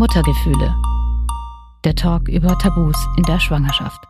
Muttergefühle. Der Talk über Tabus in der Schwangerschaft.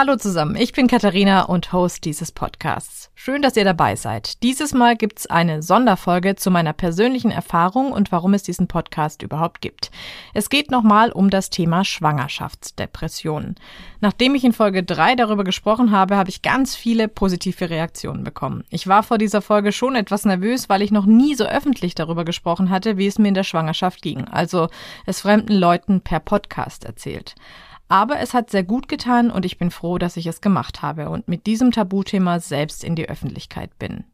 Hallo zusammen, ich bin Katharina und Host dieses Podcasts. Schön, dass ihr dabei seid. Dieses Mal gibt's eine Sonderfolge zu meiner persönlichen Erfahrung und warum es diesen Podcast überhaupt gibt. Es geht nochmal um das Thema Schwangerschaftsdepressionen. Nachdem ich in Folge 3 darüber gesprochen habe, habe ich ganz viele positive Reaktionen bekommen. Ich war vor dieser Folge schon etwas nervös, weil ich noch nie so öffentlich darüber gesprochen hatte, wie es mir in der Schwangerschaft ging. Also es fremden Leuten per Podcast erzählt. Aber es hat sehr gut getan und ich bin froh, dass ich es gemacht habe und mit diesem Tabuthema selbst in die Öffentlichkeit bin.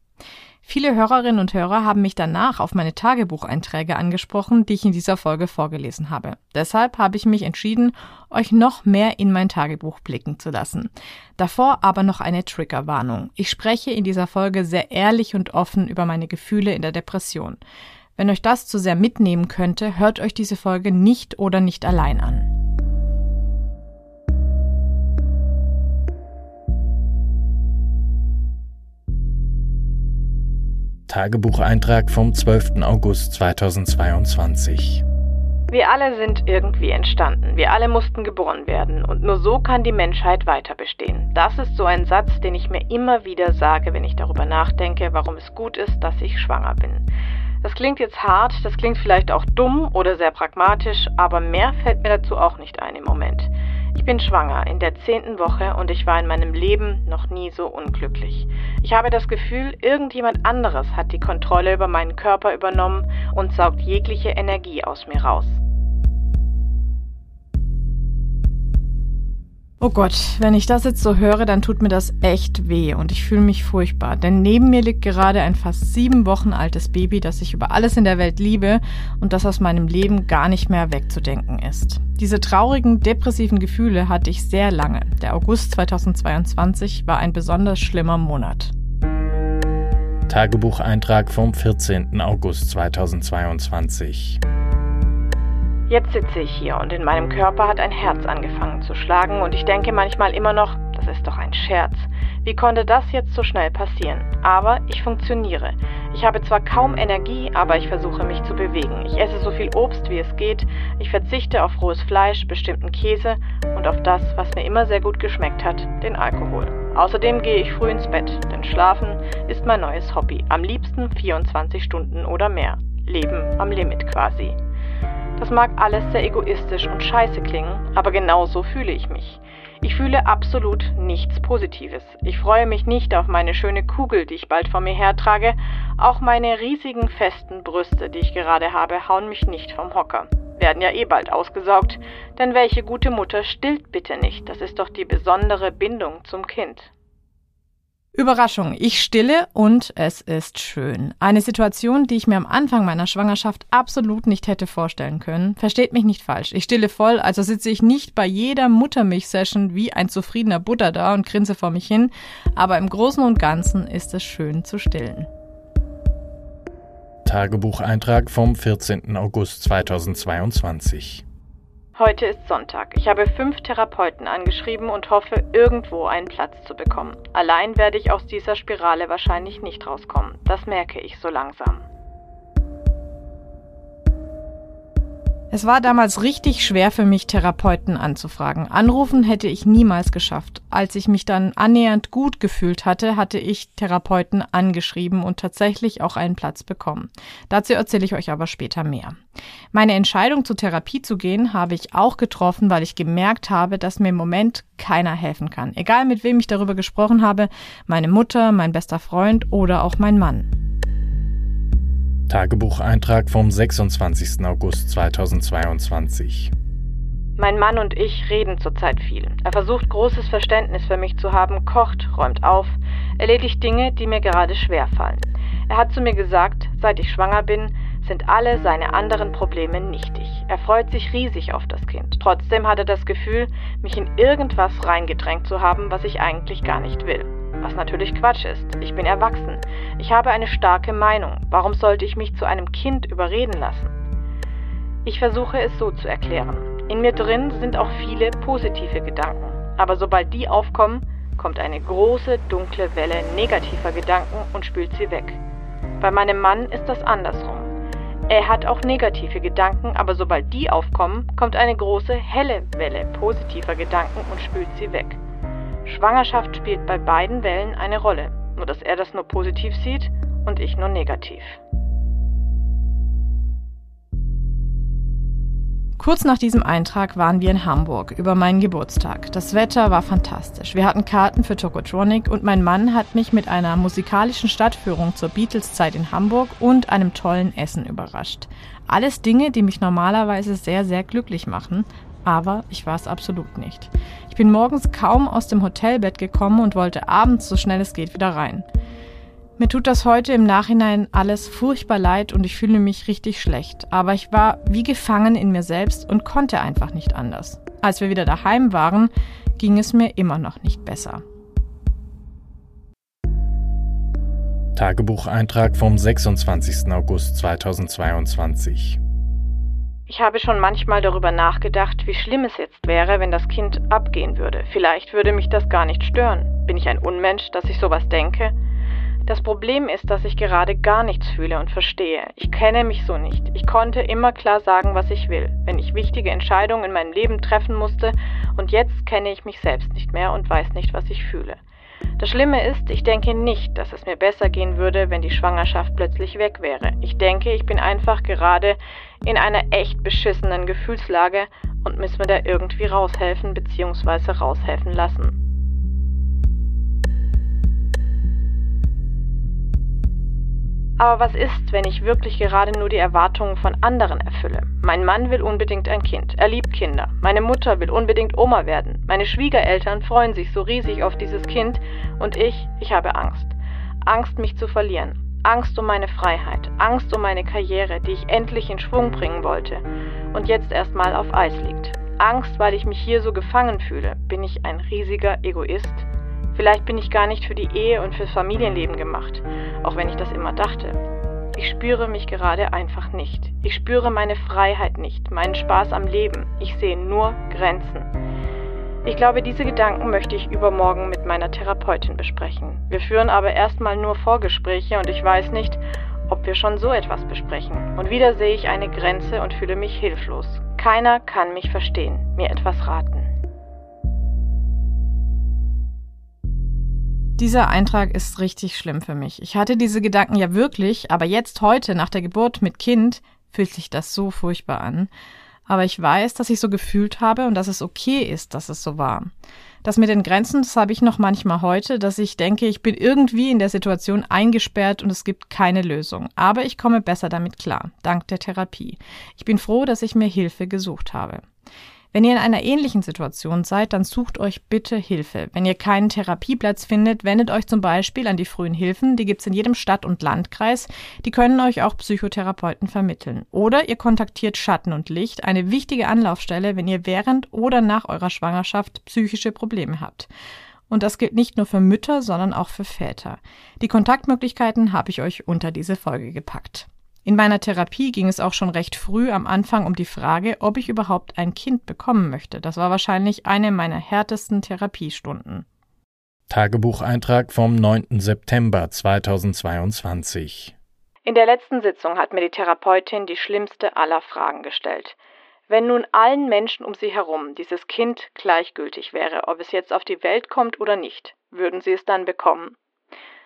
Viele Hörerinnen und Hörer haben mich danach auf meine Tagebucheinträge angesprochen, die ich in dieser Folge vorgelesen habe. Deshalb habe ich mich entschieden, euch noch mehr in mein Tagebuch blicken zu lassen. Davor aber noch eine Triggerwarnung. Ich spreche in dieser Folge sehr ehrlich und offen über meine Gefühle in der Depression. Wenn euch das zu sehr mitnehmen könnte, hört euch diese Folge nicht oder nicht allein an. Tagebucheintrag vom 12. August 2022. Wir alle sind irgendwie entstanden. Wir alle mussten geboren werden. Und nur so kann die Menschheit weiter bestehen. Das ist so ein Satz, den ich mir immer wieder sage, wenn ich darüber nachdenke, warum es gut ist, dass ich schwanger bin. Das klingt jetzt hart, das klingt vielleicht auch dumm oder sehr pragmatisch, aber mehr fällt mir dazu auch nicht ein im Moment. Ich bin schwanger in der zehnten Woche und ich war in meinem Leben noch nie so unglücklich. Ich habe das Gefühl, irgendjemand anderes hat die Kontrolle über meinen Körper übernommen und saugt jegliche Energie aus mir raus. Oh Gott, wenn ich das jetzt so höre, dann tut mir das echt weh und ich fühle mich furchtbar. Denn neben mir liegt gerade ein fast sieben Wochen altes Baby, das ich über alles in der Welt liebe und das aus meinem Leben gar nicht mehr wegzudenken ist. Diese traurigen, depressiven Gefühle hatte ich sehr lange. Der August 2022 war ein besonders schlimmer Monat. Tagebucheintrag vom 14. August 2022. Jetzt sitze ich hier und in meinem Körper hat ein Herz angefangen zu schlagen und ich denke manchmal immer noch, das ist doch ein Scherz. Wie konnte das jetzt so schnell passieren? Aber ich funktioniere. Ich habe zwar kaum Energie, aber ich versuche mich zu bewegen. Ich esse so viel Obst, wie es geht. Ich verzichte auf rohes Fleisch, bestimmten Käse und auf das, was mir immer sehr gut geschmeckt hat, den Alkohol. Außerdem gehe ich früh ins Bett, denn Schlafen ist mein neues Hobby. Am liebsten 24 Stunden oder mehr. Leben am Limit quasi. Das mag alles sehr egoistisch und scheiße klingen, aber genau so fühle ich mich. Ich fühle absolut nichts Positives. Ich freue mich nicht auf meine schöne Kugel, die ich bald vor mir hertrage. Auch meine riesigen festen Brüste, die ich gerade habe, hauen mich nicht vom Hocker. Werden ja eh bald ausgesaugt. Denn welche gute Mutter stillt bitte nicht? Das ist doch die besondere Bindung zum Kind. Überraschung, ich stille und es ist schön. Eine Situation, die ich mir am Anfang meiner Schwangerschaft absolut nicht hätte vorstellen können. Versteht mich nicht falsch. Ich stille voll, also sitze ich nicht bei jeder Muttermilch-Session wie ein zufriedener Butter da und grinse vor mich hin, aber im Großen und Ganzen ist es schön zu stillen. Tagebucheintrag vom 14. August 2022. Heute ist Sonntag. Ich habe fünf Therapeuten angeschrieben und hoffe, irgendwo einen Platz zu bekommen. Allein werde ich aus dieser Spirale wahrscheinlich nicht rauskommen. Das merke ich so langsam. Es war damals richtig schwer für mich, Therapeuten anzufragen. Anrufen hätte ich niemals geschafft. Als ich mich dann annähernd gut gefühlt hatte, hatte ich Therapeuten angeschrieben und tatsächlich auch einen Platz bekommen. Dazu erzähle ich euch aber später mehr. Meine Entscheidung zur Therapie zu gehen, habe ich auch getroffen, weil ich gemerkt habe, dass mir im Moment keiner helfen kann. Egal mit wem ich darüber gesprochen habe, meine Mutter, mein bester Freund oder auch mein Mann. Tagebucheintrag vom 26. August 2022. Mein Mann und ich reden zurzeit viel. Er versucht großes Verständnis für mich zu haben, kocht, räumt auf, erledigt Dinge, die mir gerade schwer fallen. Er hat zu mir gesagt, seit ich schwanger bin, sind alle seine anderen Probleme nichtig. Er freut sich riesig auf das Kind. Trotzdem hat er das Gefühl, mich in irgendwas reingedrängt zu haben, was ich eigentlich gar nicht will. Was natürlich Quatsch ist. Ich bin erwachsen. Ich habe eine starke Meinung. Warum sollte ich mich zu einem Kind überreden lassen? Ich versuche es so zu erklären. In mir drin sind auch viele positive Gedanken. Aber sobald die aufkommen, kommt eine große, dunkle Welle negativer Gedanken und spült sie weg. Bei meinem Mann ist das andersrum. Er hat auch negative Gedanken, aber sobald die aufkommen, kommt eine große, helle Welle positiver Gedanken und spült sie weg. Schwangerschaft spielt bei beiden Wellen eine Rolle, nur dass er das nur positiv sieht und ich nur negativ. Kurz nach diesem Eintrag waren wir in Hamburg über meinen Geburtstag. Das Wetter war fantastisch. Wir hatten Karten für Tokotronic und mein Mann hat mich mit einer musikalischen Stadtführung zur Beatles-Zeit in Hamburg und einem tollen Essen überrascht. Alles Dinge, die mich normalerweise sehr, sehr glücklich machen, aber ich war es absolut nicht. Ich bin morgens kaum aus dem Hotelbett gekommen und wollte abends so schnell es geht wieder rein. Mir tut das heute im Nachhinein alles furchtbar leid und ich fühle mich richtig schlecht. Aber ich war wie gefangen in mir selbst und konnte einfach nicht anders. Als wir wieder daheim waren, ging es mir immer noch nicht besser. Tagebucheintrag vom 26. August 2022. Ich habe schon manchmal darüber nachgedacht, wie schlimm es jetzt wäre, wenn das Kind abgehen würde. Vielleicht würde mich das gar nicht stören. Bin ich ein Unmensch, dass ich sowas denke? Das Problem ist, dass ich gerade gar nichts fühle und verstehe. Ich kenne mich so nicht. Ich konnte immer klar sagen, was ich will, wenn ich wichtige Entscheidungen in meinem Leben treffen musste, und jetzt kenne ich mich selbst nicht mehr und weiß nicht, was ich fühle. Das Schlimme ist, ich denke nicht, dass es mir besser gehen würde, wenn die Schwangerschaft plötzlich weg wäre. Ich denke, ich bin einfach gerade in einer echt beschissenen Gefühlslage und muss mir da irgendwie raushelfen bzw. raushelfen lassen. Aber was ist, wenn ich wirklich gerade nur die Erwartungen von anderen erfülle? Mein Mann will unbedingt ein Kind. Er liebt Kinder. Meine Mutter will unbedingt Oma werden. Meine Schwiegereltern freuen sich so riesig auf dieses Kind. Und ich, ich habe Angst. Angst, mich zu verlieren. Angst um meine Freiheit. Angst um meine Karriere, die ich endlich in Schwung bringen wollte. Und jetzt erstmal auf Eis liegt. Angst, weil ich mich hier so gefangen fühle. Bin ich ein riesiger Egoist? Vielleicht bin ich gar nicht für die Ehe und fürs Familienleben gemacht, auch wenn ich das immer dachte. Ich spüre mich gerade einfach nicht. Ich spüre meine Freiheit nicht, meinen Spaß am Leben. Ich sehe nur Grenzen. Ich glaube, diese Gedanken möchte ich übermorgen mit meiner Therapeutin besprechen. Wir führen aber erstmal nur Vorgespräche und ich weiß nicht, ob wir schon so etwas besprechen. Und wieder sehe ich eine Grenze und fühle mich hilflos. Keiner kann mich verstehen, mir etwas raten. Dieser Eintrag ist richtig schlimm für mich. Ich hatte diese Gedanken ja wirklich, aber jetzt heute nach der Geburt mit Kind fühlt sich das so furchtbar an. Aber ich weiß, dass ich so gefühlt habe und dass es okay ist, dass es so war. Das mit den Grenzen, das habe ich noch manchmal heute, dass ich denke, ich bin irgendwie in der Situation eingesperrt und es gibt keine Lösung. Aber ich komme besser damit klar, dank der Therapie. Ich bin froh, dass ich mir Hilfe gesucht habe. Wenn ihr in einer ähnlichen Situation seid, dann sucht euch bitte Hilfe. Wenn ihr keinen Therapieplatz findet, wendet euch zum Beispiel an die frühen Hilfen. Die gibt's in jedem Stadt- und Landkreis. Die können euch auch Psychotherapeuten vermitteln. Oder ihr kontaktiert Schatten und Licht, eine wichtige Anlaufstelle, wenn ihr während oder nach eurer Schwangerschaft psychische Probleme habt. Und das gilt nicht nur für Mütter, sondern auch für Väter. Die Kontaktmöglichkeiten habe ich euch unter diese Folge gepackt. In meiner Therapie ging es auch schon recht früh am Anfang um die Frage, ob ich überhaupt ein Kind bekommen möchte. Das war wahrscheinlich eine meiner härtesten Therapiestunden. Tagebucheintrag vom 9. September 2022. In der letzten Sitzung hat mir die Therapeutin die schlimmste aller Fragen gestellt. Wenn nun allen Menschen um sie herum dieses Kind gleichgültig wäre, ob es jetzt auf die Welt kommt oder nicht, würden sie es dann bekommen?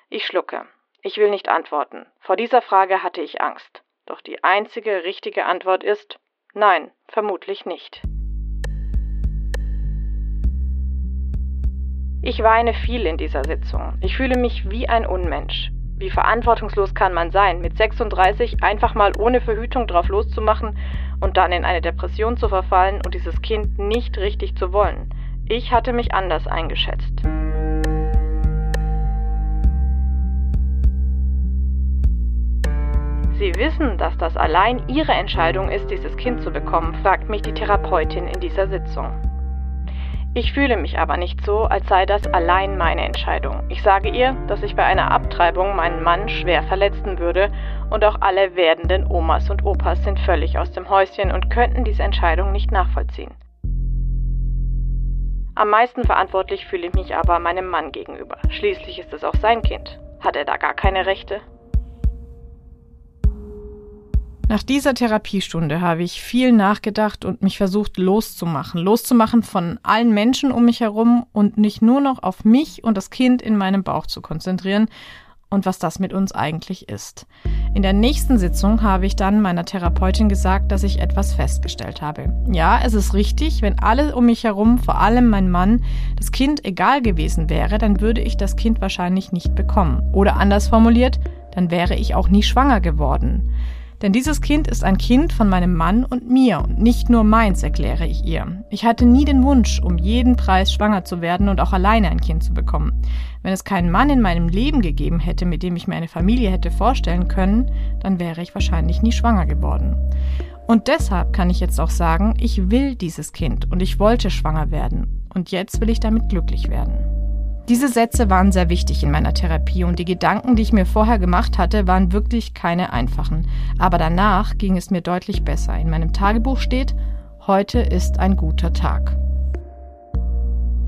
Ich schlucke. Ich will nicht antworten. Vor dieser Frage hatte ich Angst. Doch die einzige richtige Antwort ist nein, vermutlich nicht. Ich weine viel in dieser Sitzung. Ich fühle mich wie ein Unmensch. Wie verantwortungslos kann man sein, mit 36 einfach mal ohne Verhütung drauf loszumachen und dann in eine Depression zu verfallen und dieses Kind nicht richtig zu wollen? Ich hatte mich anders eingeschätzt. Sie wissen, dass das allein Ihre Entscheidung ist, dieses Kind zu bekommen, fragt mich die Therapeutin in dieser Sitzung. Ich fühle mich aber nicht so, als sei das allein meine Entscheidung. Ich sage ihr, dass ich bei einer Abtreibung meinen Mann schwer verletzen würde und auch alle werdenden Omas und Opas sind völlig aus dem Häuschen und könnten diese Entscheidung nicht nachvollziehen. Am meisten verantwortlich fühle ich mich aber meinem Mann gegenüber. Schließlich ist es auch sein Kind. Hat er da gar keine Rechte? Nach dieser Therapiestunde habe ich viel nachgedacht und mich versucht loszumachen. Loszumachen von allen Menschen um mich herum und nicht nur noch auf mich und das Kind in meinem Bauch zu konzentrieren und was das mit uns eigentlich ist. In der nächsten Sitzung habe ich dann meiner Therapeutin gesagt, dass ich etwas festgestellt habe. Ja, es ist richtig, wenn alle um mich herum, vor allem mein Mann, das Kind egal gewesen wäre, dann würde ich das Kind wahrscheinlich nicht bekommen. Oder anders formuliert, dann wäre ich auch nie schwanger geworden. Denn dieses Kind ist ein Kind von meinem Mann und mir und nicht nur meins, erkläre ich ihr. Ich hatte nie den Wunsch, um jeden Preis schwanger zu werden und auch alleine ein Kind zu bekommen. Wenn es keinen Mann in meinem Leben gegeben hätte, mit dem ich mir eine Familie hätte vorstellen können, dann wäre ich wahrscheinlich nie schwanger geworden. Und deshalb kann ich jetzt auch sagen, ich will dieses Kind und ich wollte schwanger werden. Und jetzt will ich damit glücklich werden. Diese Sätze waren sehr wichtig in meiner Therapie und die Gedanken, die ich mir vorher gemacht hatte, waren wirklich keine einfachen. Aber danach ging es mir deutlich besser. In meinem Tagebuch steht, heute ist ein guter Tag.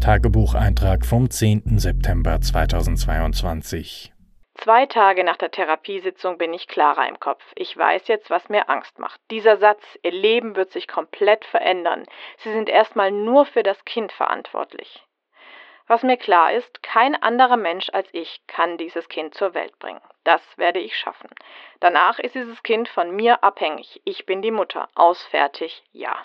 Tagebucheintrag vom 10. September 2022. Zwei Tage nach der Therapiesitzung bin ich klarer im Kopf. Ich weiß jetzt, was mir Angst macht. Dieser Satz, Ihr Leben wird sich komplett verändern. Sie sind erstmal nur für das Kind verantwortlich. Was mir klar ist, kein anderer Mensch als ich kann dieses Kind zur Welt bringen. Das werde ich schaffen. Danach ist dieses Kind von mir abhängig. Ich bin die Mutter. Ausfertig, ja.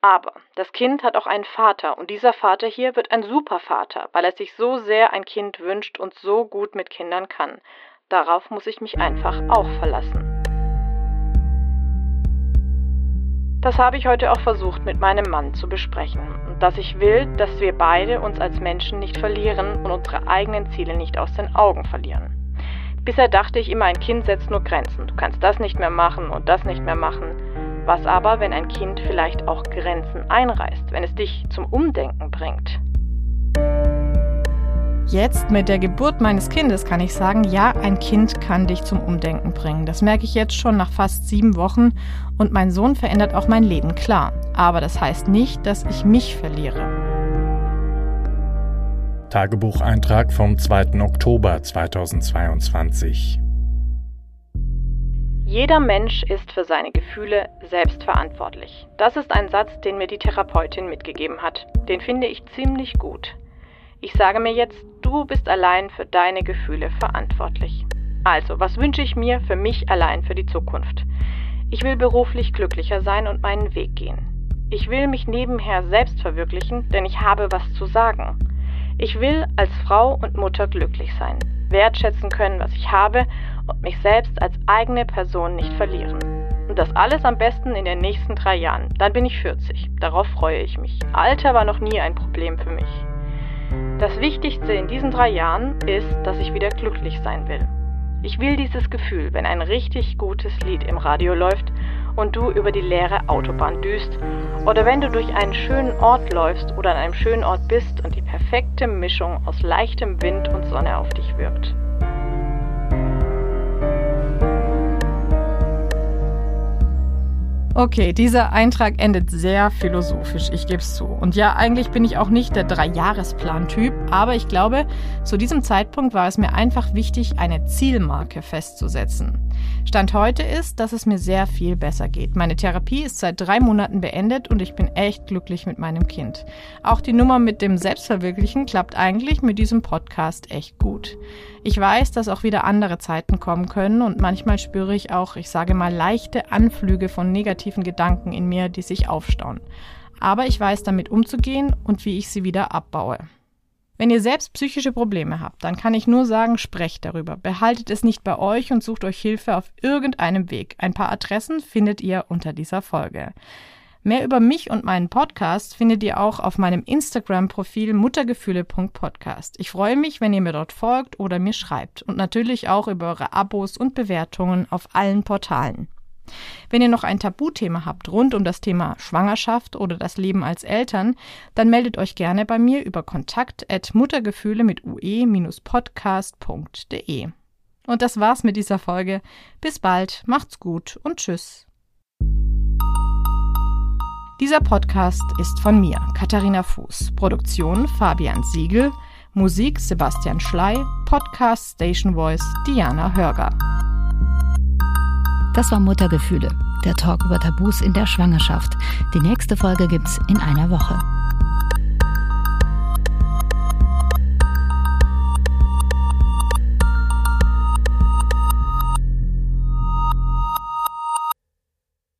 Aber das Kind hat auch einen Vater und dieser Vater hier wird ein Supervater, weil er sich so sehr ein Kind wünscht und so gut mit Kindern kann. Darauf muss ich mich einfach auch verlassen. Das habe ich heute auch versucht mit meinem Mann zu besprechen. Und dass ich will, dass wir beide uns als Menschen nicht verlieren und unsere eigenen Ziele nicht aus den Augen verlieren. Bisher dachte ich immer, ein Kind setzt nur Grenzen. Du kannst das nicht mehr machen und das nicht mehr machen. Was aber, wenn ein Kind vielleicht auch Grenzen einreißt, wenn es dich zum Umdenken bringt? Jetzt mit der Geburt meines Kindes kann ich sagen, ja, ein Kind kann dich zum Umdenken bringen. Das merke ich jetzt schon nach fast sieben Wochen und mein Sohn verändert auch mein Leben, klar. Aber das heißt nicht, dass ich mich verliere. Tagebucheintrag vom 2. Oktober 2022. Jeder Mensch ist für seine Gefühle selbst verantwortlich. Das ist ein Satz, den mir die Therapeutin mitgegeben hat. Den finde ich ziemlich gut. Ich sage mir jetzt, du bist allein für deine Gefühle verantwortlich. Also, was wünsche ich mir für mich allein für die Zukunft? Ich will beruflich glücklicher sein und meinen Weg gehen. Ich will mich nebenher selbst verwirklichen, denn ich habe was zu sagen. Ich will als Frau und Mutter glücklich sein, wertschätzen können, was ich habe und mich selbst als eigene Person nicht verlieren. Und das alles am besten in den nächsten drei Jahren. Dann bin ich 40. Darauf freue ich mich. Alter war noch nie ein Problem für mich. Das Wichtigste in diesen drei Jahren ist, dass ich wieder glücklich sein will. Ich will dieses Gefühl, wenn ein richtig gutes Lied im Radio läuft und du über die leere Autobahn düst oder wenn du durch einen schönen Ort läufst oder an einem schönen Ort bist und die perfekte Mischung aus leichtem Wind und Sonne auf dich wirkt. Okay, dieser Eintrag endet sehr philosophisch, ich gebe es zu. Und ja, eigentlich bin ich auch nicht der Dreijahresplan-Typ, aber ich glaube, zu diesem Zeitpunkt war es mir einfach wichtig, eine Zielmarke festzusetzen. Stand heute ist, dass es mir sehr viel besser geht. Meine Therapie ist seit drei Monaten beendet und ich bin echt glücklich mit meinem Kind. Auch die Nummer mit dem Selbstverwirklichen klappt eigentlich mit diesem Podcast echt gut. Ich weiß, dass auch wieder andere Zeiten kommen können und manchmal spüre ich auch, ich sage mal, leichte Anflüge von negativen Gedanken in mir, die sich aufstauen. Aber ich weiß damit umzugehen und wie ich sie wieder abbaue. Wenn ihr selbst psychische Probleme habt, dann kann ich nur sagen, sprecht darüber. Behaltet es nicht bei euch und sucht euch Hilfe auf irgendeinem Weg. Ein paar Adressen findet ihr unter dieser Folge. Mehr über mich und meinen Podcast findet ihr auch auf meinem Instagram-Profil muttergefühle.podcast. Ich freue mich, wenn ihr mir dort folgt oder mir schreibt und natürlich auch über eure Abos und Bewertungen auf allen Portalen. Wenn ihr noch ein Tabuthema habt rund um das Thema Schwangerschaft oder das Leben als Eltern, dann meldet euch gerne bei mir über kontakt@muttergefühle mit ue-podcast.de. Und das war's mit dieser Folge. Bis bald, macht's gut und tschüss. Dieser Podcast ist von mir, Katharina Fuß. Produktion Fabian Siegel. Musik Sebastian Schley. Podcast Station Voice Diana Hörger. Das war Muttergefühle, der Talk über Tabus in der Schwangerschaft. Die nächste Folge gibt's in einer Woche.